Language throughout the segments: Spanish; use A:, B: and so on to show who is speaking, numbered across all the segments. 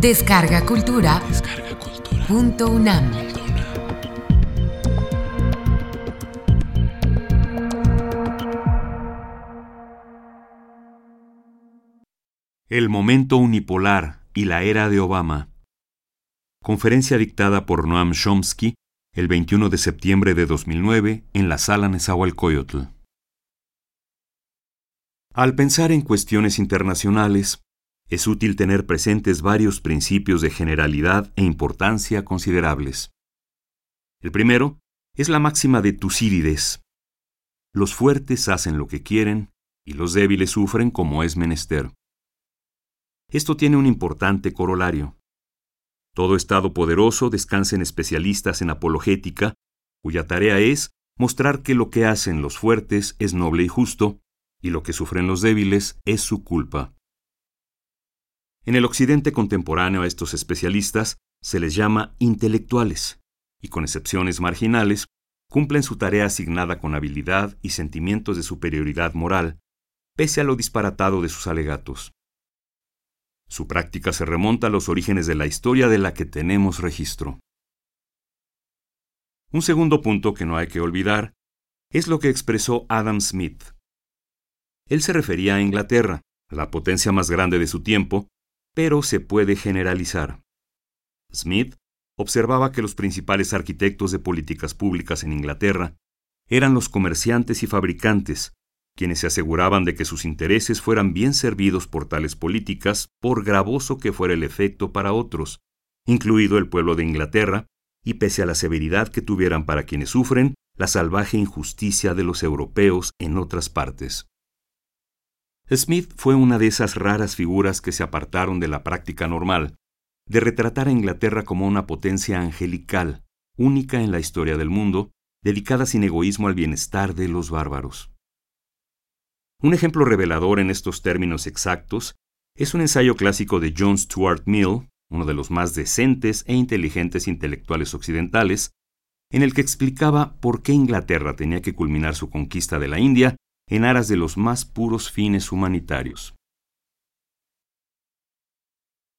A: Descarga Cultura. Punto UNAM.
B: El momento unipolar y la era de Obama. Conferencia dictada por Noam Chomsky el 21 de septiembre de 2009 en la sala Nezahualcóyotl. Al pensar en cuestiones internacionales, es útil tener presentes varios principios de generalidad e importancia considerables. El primero es la máxima de Tucídides. Los fuertes hacen lo que quieren y los débiles sufren como es menester. Esto tiene un importante corolario. Todo Estado poderoso descansa en especialistas en apologética, cuya tarea es mostrar que lo que hacen los fuertes es noble y justo, y lo que sufren los débiles es su culpa. En el occidente contemporáneo a estos especialistas se les llama intelectuales, y con excepciones marginales, cumplen su tarea asignada con habilidad y sentimientos de superioridad moral, pese a lo disparatado de sus alegatos. Su práctica se remonta a los orígenes de la historia de la que tenemos registro. Un segundo punto que no hay que olvidar es lo que expresó Adam Smith. Él se refería a Inglaterra, la potencia más grande de su tiempo, pero se puede generalizar. Smith observaba que los principales arquitectos de políticas públicas en Inglaterra eran los comerciantes y fabricantes, quienes se aseguraban de que sus intereses fueran bien servidos por tales políticas, por gravoso que fuera el efecto para otros, incluido el pueblo de Inglaterra, y pese a la severidad que tuvieran para quienes sufren, la salvaje injusticia de los europeos en otras partes. Smith fue una de esas raras figuras que se apartaron de la práctica normal, de retratar a Inglaterra como una potencia angelical, única en la historia del mundo, dedicada sin egoísmo al bienestar de los bárbaros. Un ejemplo revelador en estos términos exactos es un ensayo clásico de John Stuart Mill, uno de los más decentes e inteligentes intelectuales occidentales, en el que explicaba por qué Inglaterra tenía que culminar su conquista de la India en aras de los más puros fines humanitarios.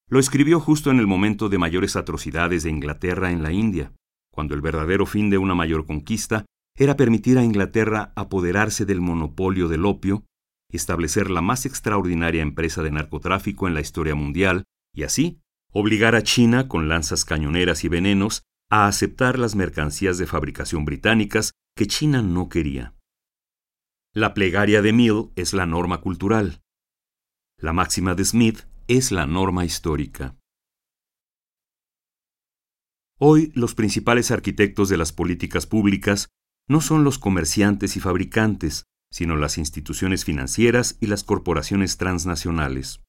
B: Lo escribió justo en el momento de mayores atrocidades de Inglaterra en la India, cuando el verdadero fin de una mayor conquista era permitir a Inglaterra apoderarse del monopolio del opio establecer la más extraordinaria empresa de narcotráfico en la historia mundial y así obligar a China, con lanzas cañoneras y venenos, a aceptar las mercancías de fabricación británicas que China no quería. La plegaria de Mill es la norma cultural. La máxima de Smith es la norma histórica. Hoy los principales arquitectos de las políticas públicas no son los comerciantes y fabricantes, sino las instituciones financieras y las corporaciones transnacionales.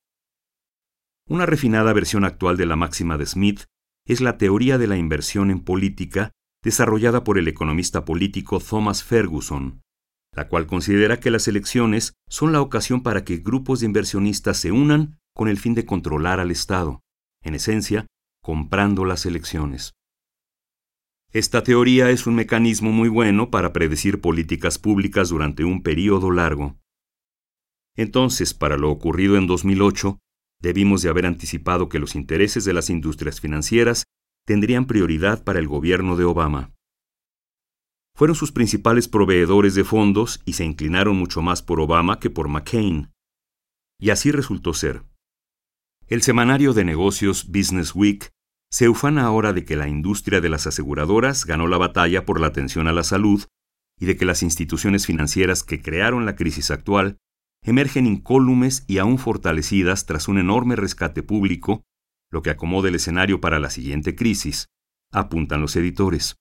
B: Una refinada versión actual de la máxima de Smith es la teoría de la inversión en política desarrollada por el economista político Thomas Ferguson, la cual considera que las elecciones son la ocasión para que grupos de inversionistas se unan con el fin de controlar al Estado, en esencia, comprando las elecciones. Esta teoría es un mecanismo muy bueno para predecir políticas públicas durante un período largo. Entonces, para lo ocurrido en 2008, debimos de haber anticipado que los intereses de las industrias financieras tendrían prioridad para el gobierno de Obama. Fueron sus principales proveedores de fondos y se inclinaron mucho más por Obama que por McCain. Y así resultó ser. El semanario de negocios Business Week se ufana ahora de que la industria de las aseguradoras ganó la batalla por la atención a la salud y de que las instituciones financieras que crearon la crisis actual emergen incólumes y aún fortalecidas tras un enorme rescate público, lo que acomoda el escenario para la siguiente crisis, apuntan los editores.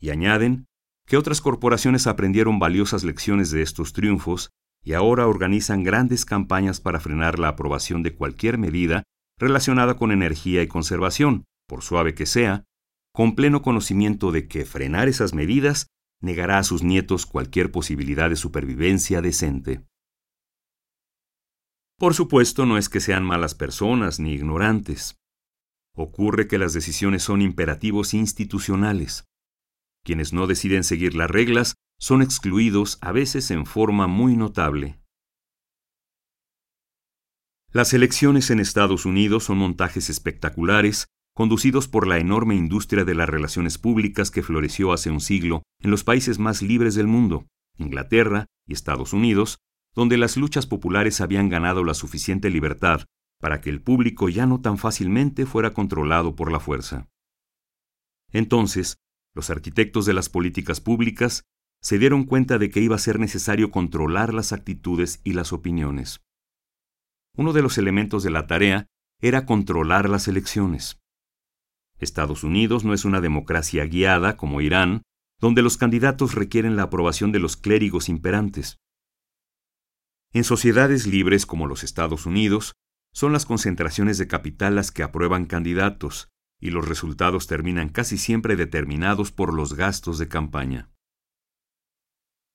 B: Y añaden que otras corporaciones aprendieron valiosas lecciones de estos triunfos y ahora organizan grandes campañas para frenar la aprobación de cualquier medida relacionada con energía y conservación, por suave que sea, con pleno conocimiento de que frenar esas medidas negará a sus nietos cualquier posibilidad de supervivencia decente. Por supuesto, no es que sean malas personas ni ignorantes. Ocurre que las decisiones son imperativos institucionales. Quienes no deciden seguir las reglas son excluidos a veces en forma muy notable. Las elecciones en Estados Unidos son montajes espectaculares conducidos por la enorme industria de las relaciones públicas que floreció hace un siglo en los países más libres del mundo, Inglaterra y Estados Unidos, donde las luchas populares habían ganado la suficiente libertad para que el público ya no tan fácilmente fuera controlado por la fuerza. Entonces, los arquitectos de las políticas públicas se dieron cuenta de que iba a ser necesario controlar las actitudes y las opiniones. Uno de los elementos de la tarea era controlar las elecciones. Estados Unidos no es una democracia guiada como Irán, donde los candidatos requieren la aprobación de los clérigos imperantes. En sociedades libres como los Estados Unidos, son las concentraciones de capital las que aprueban candidatos, y los resultados terminan casi siempre determinados por los gastos de campaña.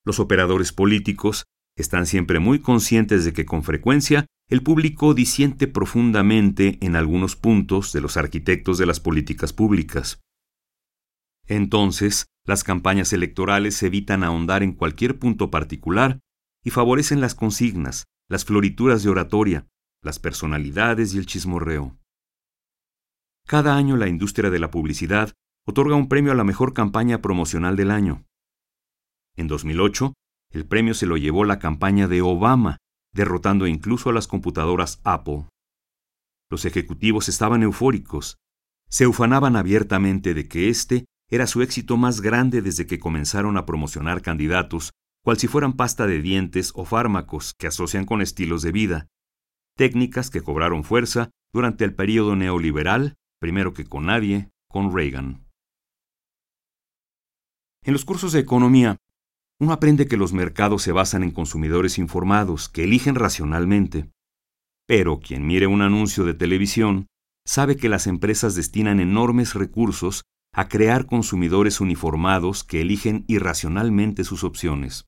B: Los operadores políticos están siempre muy conscientes de que con frecuencia el público disiente profundamente en algunos puntos de los arquitectos de las políticas públicas. Entonces, las campañas electorales evitan ahondar en cualquier punto particular y favorecen las consignas, las florituras de oratoria, las personalidades y el chismorreo. Cada año la industria de la publicidad otorga un premio a la mejor campaña promocional del año. En 2008, el premio se lo llevó la campaña de Obama, derrotando incluso a las computadoras Apple. Los ejecutivos estaban eufóricos. Se ufanaban abiertamente de que este era su éxito más grande desde que comenzaron a promocionar candidatos, cual si fueran pasta de dientes o fármacos que asocian con estilos de vida, técnicas que cobraron fuerza durante el período neoliberal, primero que con nadie, con Reagan. En los cursos de economía, uno aprende que los mercados se basan en consumidores informados que eligen racionalmente. Pero quien mire un anuncio de televisión sabe que las empresas destinan enormes recursos a crear consumidores uniformados que eligen irracionalmente sus opciones.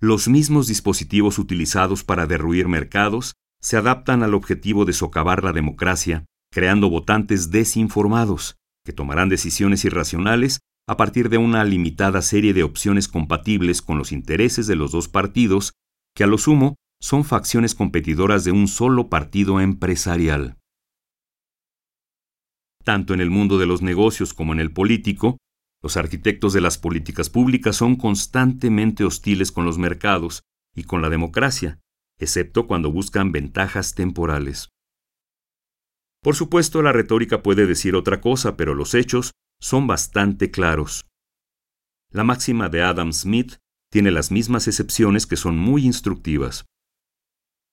B: Los mismos dispositivos utilizados para derruir mercados se adaptan al objetivo de socavar la democracia, creando votantes desinformados, que tomarán decisiones irracionales a partir de una limitada serie de opciones compatibles con los intereses de los dos partidos, que a lo sumo son facciones competidoras de un solo partido empresarial. Tanto en el mundo de los negocios como en el político, los arquitectos de las políticas públicas son constantemente hostiles con los mercados y con la democracia, excepto cuando buscan ventajas temporales. Por supuesto, la retórica puede decir otra cosa, pero los hechos son bastante claros. La máxima de Adam Smith tiene las mismas excepciones que son muy instructivas.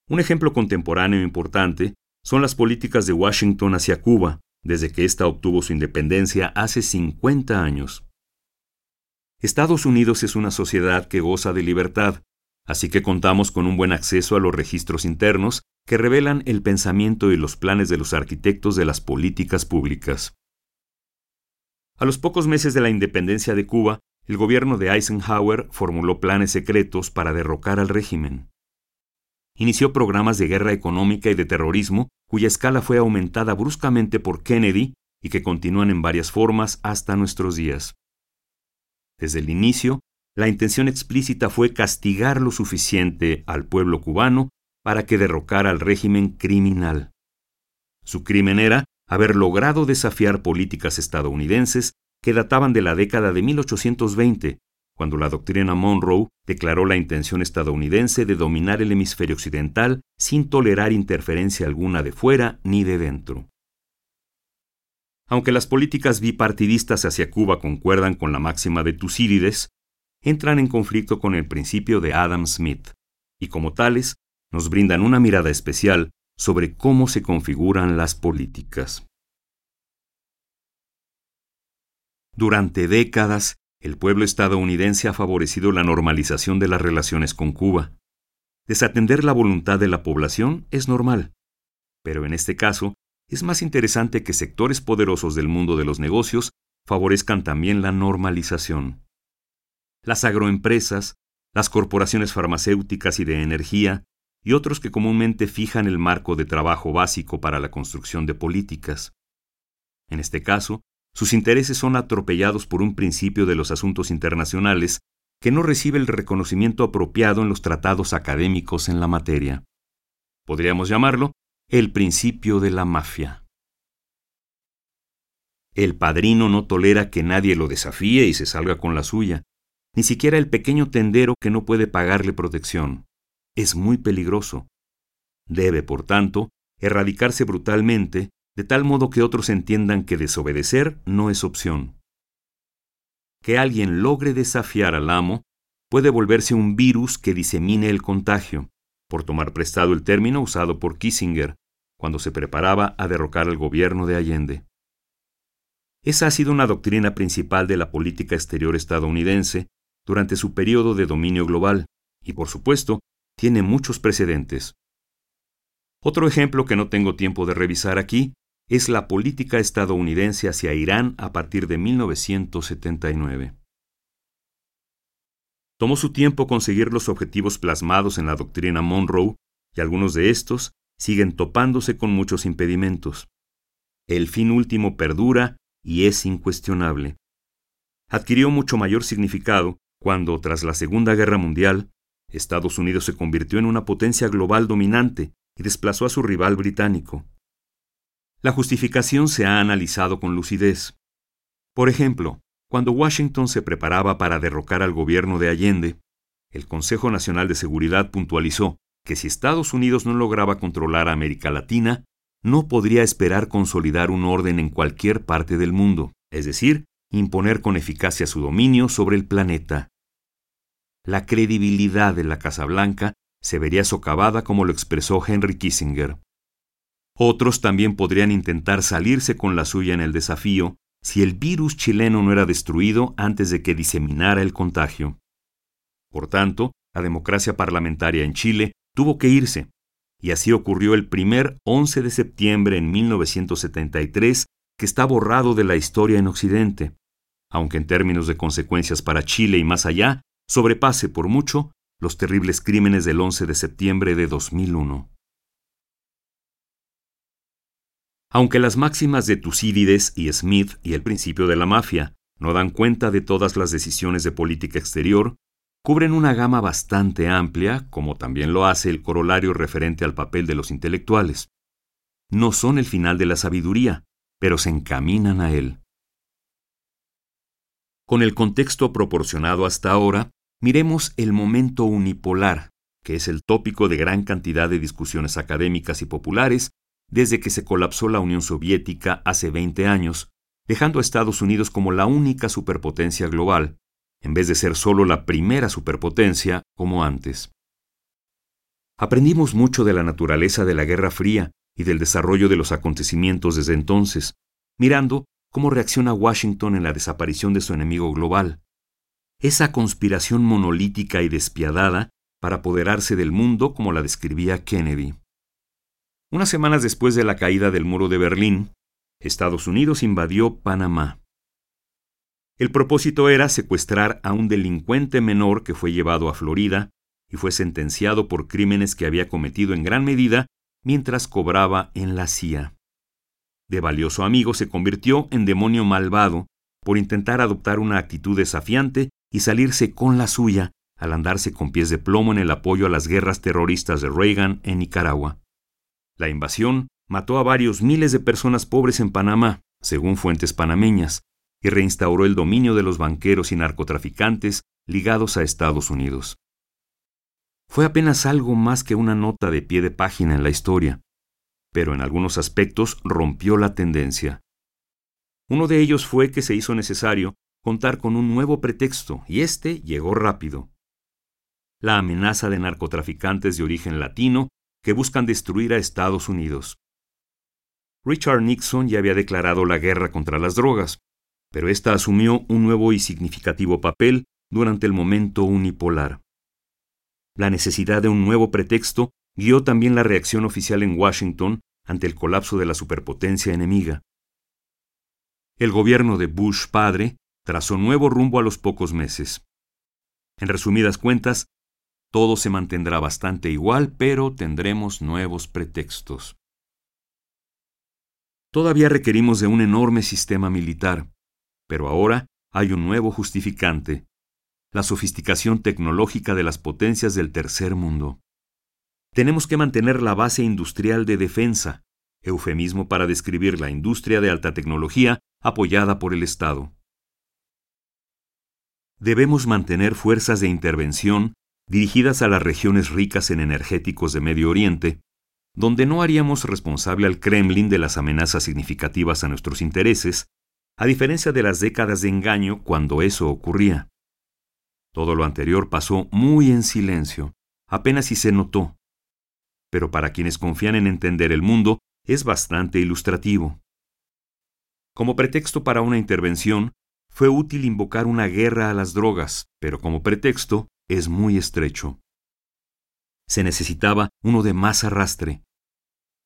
B: Un ejemplo contemporáneo importante son las políticas de Washington hacia Cuba, desde que ésta obtuvo su independencia hace 50 años. Estados Unidos es una sociedad que goza de libertad, así que contamos con un buen acceso a los registros internos que revelan el pensamiento y los planes de los arquitectos de las políticas públicas. A los pocos meses de la independencia de Cuba, el gobierno de Eisenhower formuló planes secretos para derrocar al régimen. Inició programas de guerra económica y de terrorismo cuya escala fue aumentada bruscamente por Kennedy y que continúan en varias formas hasta nuestros días. Desde el inicio, la intención explícita fue castigar lo suficiente al pueblo cubano para que derrocara al régimen criminal. Su crimen era haber logrado desafiar políticas estadounidenses que databan de la década de 1820, cuando la doctrina Monroe declaró la intención estadounidense de dominar el hemisferio occidental sin tolerar interferencia alguna de fuera ni de dentro. Aunque las políticas bipartidistas hacia Cuba concuerdan con la máxima de Tucídides, entran en conflicto con el principio de Adam Smith, y como tales, nos brindan una mirada especial sobre cómo se configuran las políticas. Durante décadas, el pueblo estadounidense ha favorecido la normalización de las relaciones con Cuba. Desatender la voluntad de la población es normal, pero en este caso es más interesante que sectores poderosos del mundo de los negocios favorezcan también la normalización. Las agroempresas, las corporaciones farmacéuticas y de energía, y otros que comúnmente fijan el marco de trabajo básico para la construcción de políticas. En este caso, sus intereses son atropellados por un principio de los asuntos internacionales que no recibe el reconocimiento apropiado en los tratados académicos en la materia. Podríamos llamarlo el principio de la mafia. El padrino no tolera que nadie lo desafíe y se salga con la suya, ni siquiera el pequeño tendero que no puede pagarle protección. Es muy peligroso. Debe, por tanto, erradicarse brutalmente, de tal modo que otros entiendan que desobedecer no es opción. Que alguien logre desafiar al amo puede volverse un virus que disemine el contagio, por tomar prestado el término usado por Kissinger cuando se preparaba a derrocar al gobierno de Allende. Esa ha sido una doctrina principal de la política exterior estadounidense durante su periodo de dominio global, y por supuesto, tiene muchos precedentes. Otro ejemplo que no tengo tiempo de revisar aquí es la política estadounidense hacia Irán a partir de 1979. Tomó su tiempo conseguir los objetivos plasmados en la doctrina Monroe, y algunos de estos siguen topándose con muchos impedimentos. El fin último perdura y es incuestionable. Adquirió mucho mayor significado cuando, tras la Segunda Guerra Mundial, Estados Unidos se convirtió en una potencia global dominante y desplazó a su rival británico. La justificación se ha analizado con lucidez. Por ejemplo, cuando Washington se preparaba para derrocar al gobierno de Allende, el Consejo Nacional de Seguridad puntualizó que si Estados Unidos no lograba controlar a América Latina, no podría esperar consolidar un orden en cualquier parte del mundo, es decir, imponer con eficacia su dominio sobre el planeta. La credibilidad de la Casa Blanca se vería socavada como lo expresó Henry Kissinger. Otros también podrían intentar salirse con la suya en el desafío si el virus chileno no era destruido antes de que diseminara el contagio. Por tanto, la democracia parlamentaria en Chile tuvo que irse, y así ocurrió el primer 11 de septiembre en 1973, que está borrado de la historia en Occidente, aunque en términos de consecuencias para Chile y más allá, sobrepase por mucho los terribles crímenes del 11 de septiembre de 2001. Aunque las máximas de Tucídides y Smith y el principio de la mafia no dan cuenta de todas las decisiones de política exterior, cubren una gama bastante amplia, como también lo hace el corolario referente al papel de los intelectuales. No son el final de la sabiduría, pero se encaminan a él. Con el contexto proporcionado hasta ahora, miremos el momento unipolar, que es el tópico de gran cantidad de discusiones académicas y populares desde que se colapsó la Unión Soviética hace 20 años, dejando a Estados Unidos como la única superpotencia global, en vez de ser solo la primera superpotencia como antes. Aprendimos mucho de la naturaleza de la Guerra Fría y del desarrollo de los acontecimientos desde entonces, mirando cómo reacciona Washington en la desaparición de su enemigo global. Esa conspiración monolítica y despiadada para apoderarse del mundo como la describía Kennedy. Unas semanas después de la caída del muro de Berlín, Estados Unidos invadió Panamá. El propósito era secuestrar a un delincuente menor que fue llevado a Florida y fue sentenciado por crímenes que había cometido en gran medida mientras cobraba en la CIA. De valioso amigo se convirtió en demonio malvado por intentar adoptar una actitud desafiante y salirse con la suya al andarse con pies de plomo en el apoyo a las guerras terroristas de Reagan en Nicaragua. La invasión mató a varios miles de personas pobres en Panamá, según fuentes panameñas, y reinstauró el dominio de los banqueros y narcotraficantes ligados a Estados Unidos. Fue apenas algo más que una nota de pie de página en la historia, pero en algunos aspectos rompió la tendencia. Uno de ellos fue que se hizo necesario contar con un nuevo pretexto, y este llegó rápido. La amenaza de narcotraficantes de origen latino que buscan destruir a Estados Unidos. Richard Nixon ya había declarado la guerra contra las drogas, pero ésta asumió un nuevo y significativo papel durante el momento unipolar. La necesidad de un nuevo pretexto guió también la reacción oficial en Washington ante el colapso de la superpotencia enemiga. El gobierno de Bush padre trazó nuevo rumbo a los pocos meses. En resumidas cuentas, todo se mantendrá bastante igual, pero tendremos nuevos pretextos. Todavía requerimos de un enorme sistema militar, pero ahora hay un nuevo justificante, la sofisticación tecnológica de las potencias del tercer mundo. tenemos que mantener la base industrial de defensa, eufemismo para describir la industria de alta tecnología apoyada por el Estado. Debemos mantener fuerzas de intervención dirigidas a las regiones ricas en energéticos de Medio Oriente, donde no haríamos responsable al Kremlin de las amenazas significativas a nuestros intereses, a diferencia de las décadas de engaño cuando eso ocurría. Todo lo anterior pasó muy en silencio, apenas si se notó. Pero para quienes confían en entender el mundo, es bastante ilustrativo. Como pretexto para una intervención, fue útil invocar una guerra a las drogas, pero como pretexto es muy estrecho. Se necesitaba uno de más arrastre.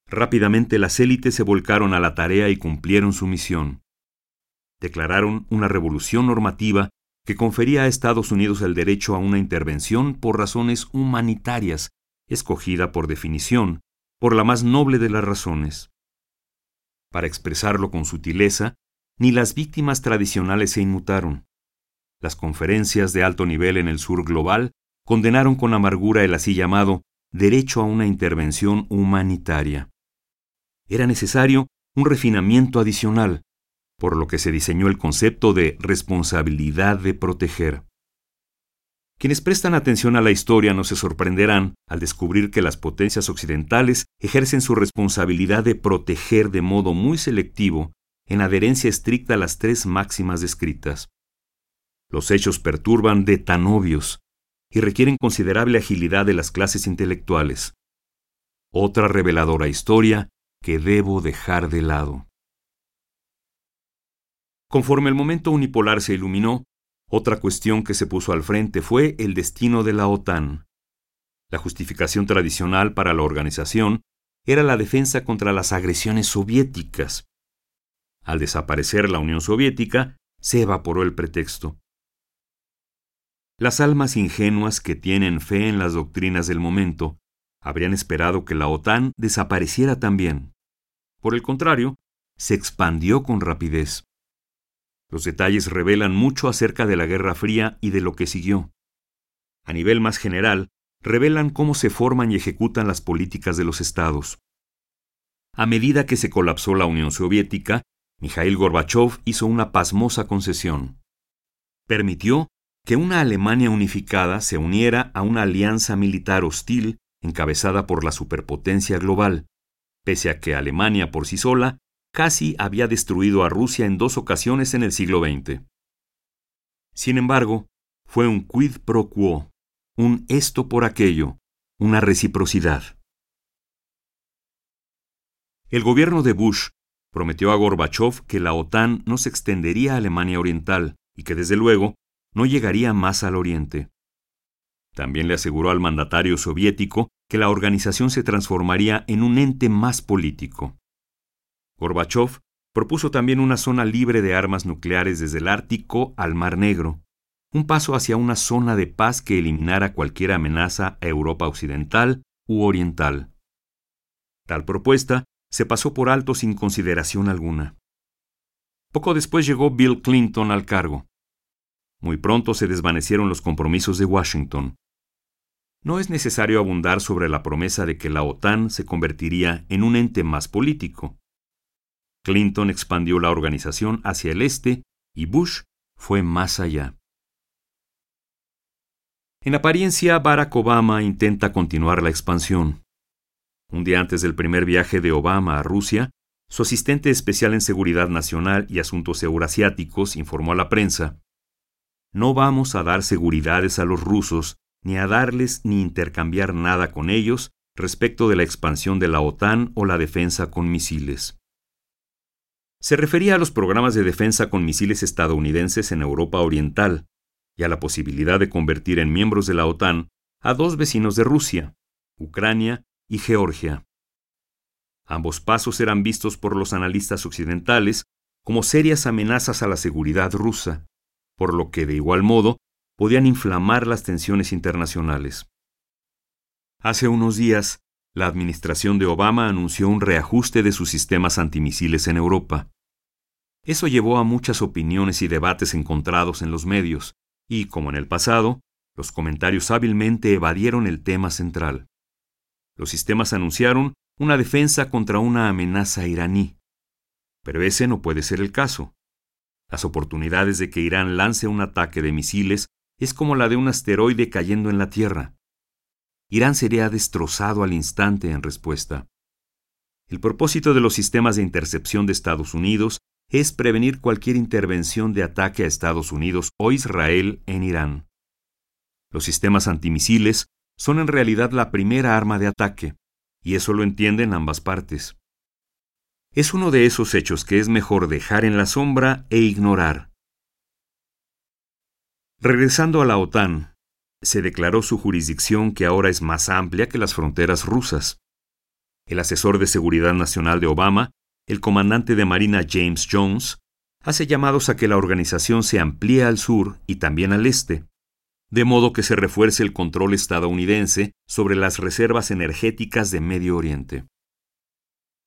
B: Rápidamente las élites se volcaron a la tarea y cumplieron su misión. Declararon una revolución normativa que confería a Estados Unidos el derecho a una intervención por razones humanitarias, escogida por definición, por la más noble de las razones. Para expresarlo con sutileza, ni las víctimas tradicionales se inmutaron. Las conferencias de alto nivel en el sur global condenaron con amargura el así llamado derecho a una intervención humanitaria. Era necesario un refinamiento adicional, por lo que se diseñó el concepto de responsabilidad de proteger. Quienes prestan atención a la historia no se sorprenderán al descubrir que las potencias occidentales ejercen su responsabilidad de proteger de modo muy selectivo, en adherencia estricta a las tres máximas descritas. Los hechos perturban de tan obvios y requieren considerable agilidad de las clases intelectuales. Otra reveladora historia que debo dejar de lado. Conforme el momento unipolar se iluminó, otra cuestión que se puso al frente fue el destino de la OTAN. La justificación tradicional para la organización era la defensa contra las agresiones soviéticas. Al desaparecer la Unión Soviética, se evaporó el pretexto. Las almas ingenuas que tienen fe en las doctrinas del momento habrían esperado que la OTAN desapareciera también. Por el contrario, se expandió con rapidez. Los detalles revelan mucho acerca de la Guerra Fría y de lo que siguió. A nivel más general, revelan cómo se forman y ejecutan las políticas de los estados. A medida que se colapsó la Unión Soviética, Mikhail Gorbachev hizo una pasmosa concesión. Permitió que una Alemania unificada se uniera a una alianza militar hostil encabezada por la superpotencia global, pese a que Alemania por sí sola casi había destruido a Rusia en dos ocasiones en el siglo XX. Sin embargo, fue un quid pro quo, un esto por aquello, una reciprocidad. El gobierno de Bush prometió a Gorbachev que la OTAN no se extendería a Alemania Oriental y que desde luego no llegaría más al Oriente. También le aseguró al mandatario soviético que la organización se transformaría en un ente más político. Gorbachev propuso también una zona libre de armas nucleares desde el Ártico al Mar Negro, un paso hacia una zona de paz que eliminara cualquier amenaza a Europa occidental u oriental. Tal propuesta se pasó por alto sin consideración alguna. Poco después llegó Bill Clinton al cargo. Muy pronto se desvanecieron los compromisos de Washington. No es necesario abundar sobre la promesa de que la OTAN se convertiría en un ente más político. Clinton expandió la organización hacia el este y Bush fue más allá. En apariencia, Barack Obama intenta continuar la expansión. Un día antes del primer viaje de Obama a Rusia, su asistente especial en Seguridad Nacional y Asuntos Eurasiáticos informó a la prensa, No vamos a dar seguridades a los rusos, ni a darles ni intercambiar nada con ellos respecto de la expansión de la OTAN o la defensa con misiles. Se refería a los programas de defensa con misiles estadounidenses en Europa Oriental y a la posibilidad de convertir en miembros de la OTAN a dos vecinos de Rusia, Ucrania y Georgia. Ambos pasos eran vistos por los analistas occidentales como serias amenazas a la seguridad rusa, por lo que de igual modo podían inflamar las tensiones internacionales. Hace unos días, la administración de Obama anunció un reajuste de sus sistemas antimisiles en Europa. Eso llevó a muchas opiniones y debates encontrados en los medios, y, como en el pasado, los comentarios hábilmente evadieron el tema central. Los sistemas anunciaron una defensa contra una amenaza iraní. Pero ese no puede ser el caso. Las oportunidades de que Irán lance un ataque de misiles es como la de un asteroide cayendo en la Tierra. Irán sería destrozado al instante en respuesta. El propósito de los sistemas de intercepción de Estados Unidos es prevenir cualquier intervención de ataque a Estados Unidos o Israel en Irán. Los sistemas antimisiles son en realidad la primera arma de ataque, y eso lo entienden ambas partes. Es uno de esos hechos que es mejor dejar en la sombra e ignorar. Regresando a la OTAN, se declaró su jurisdicción que ahora es más amplia que las fronteras rusas. El asesor de seguridad nacional de Obama, el comandante de Marina James Jones, hace llamados a que la organización se amplíe al sur y también al este, de modo que se refuerce el control estadounidense sobre las reservas energéticas de Medio Oriente.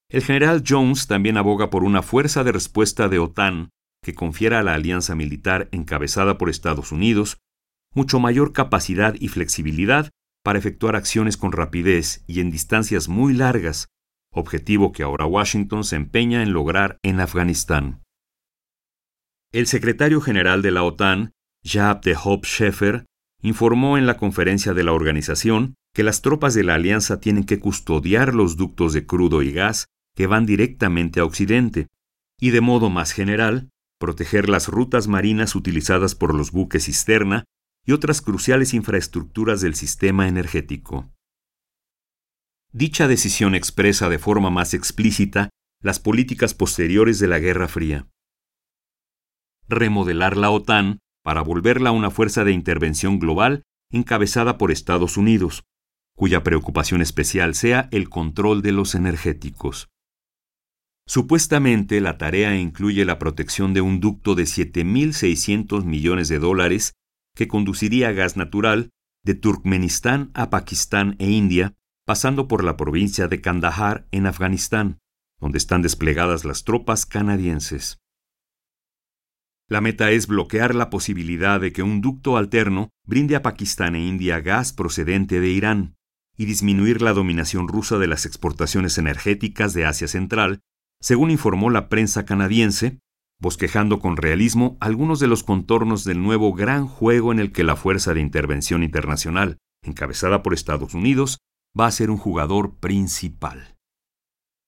B: El general Jones también aboga por una fuerza de respuesta de OTAN que confiera a la alianza militar encabezada por Estados Unidos mucho mayor capacidad y flexibilidad para efectuar acciones con rapidez y en distancias muy largas, objetivo que ahora Washington se empeña en lograr en Afganistán. El secretario general de la OTAN, Jaap de Hoop Scheffer, informó en la conferencia de la organización que las tropas de la alianza tienen que custodiar los ductos de crudo y gas que van directamente a Occidente, y de modo más general, proteger las rutas marinas utilizadas por los buques cisterna y otras cruciales infraestructuras del sistema energético. Dicha decisión expresa de forma más explícita las políticas posteriores de la Guerra Fría. Remodelar la OTAN para volverla una fuerza de intervención global encabezada por Estados Unidos, cuya preocupación especial sea el control de los energéticos. Supuestamente la tarea incluye la protección de un ducto de 7.600 millones de dólares que conduciría gas natural de Turkmenistán a Pakistán e India, pasando por la provincia de Kandahar en Afganistán, donde están desplegadas las tropas canadienses. La meta es bloquear la posibilidad de que un ducto alterno brinde a Pakistán e India gas procedente de Irán y disminuir la dominación rusa de las exportaciones energéticas de Asia Central, según informó la prensa canadiense, bosquejando con realismo algunos de los contornos del nuevo gran juego en el que la Fuerza de Intervención Internacional, encabezada por Estados Unidos, va a ser un jugador principal.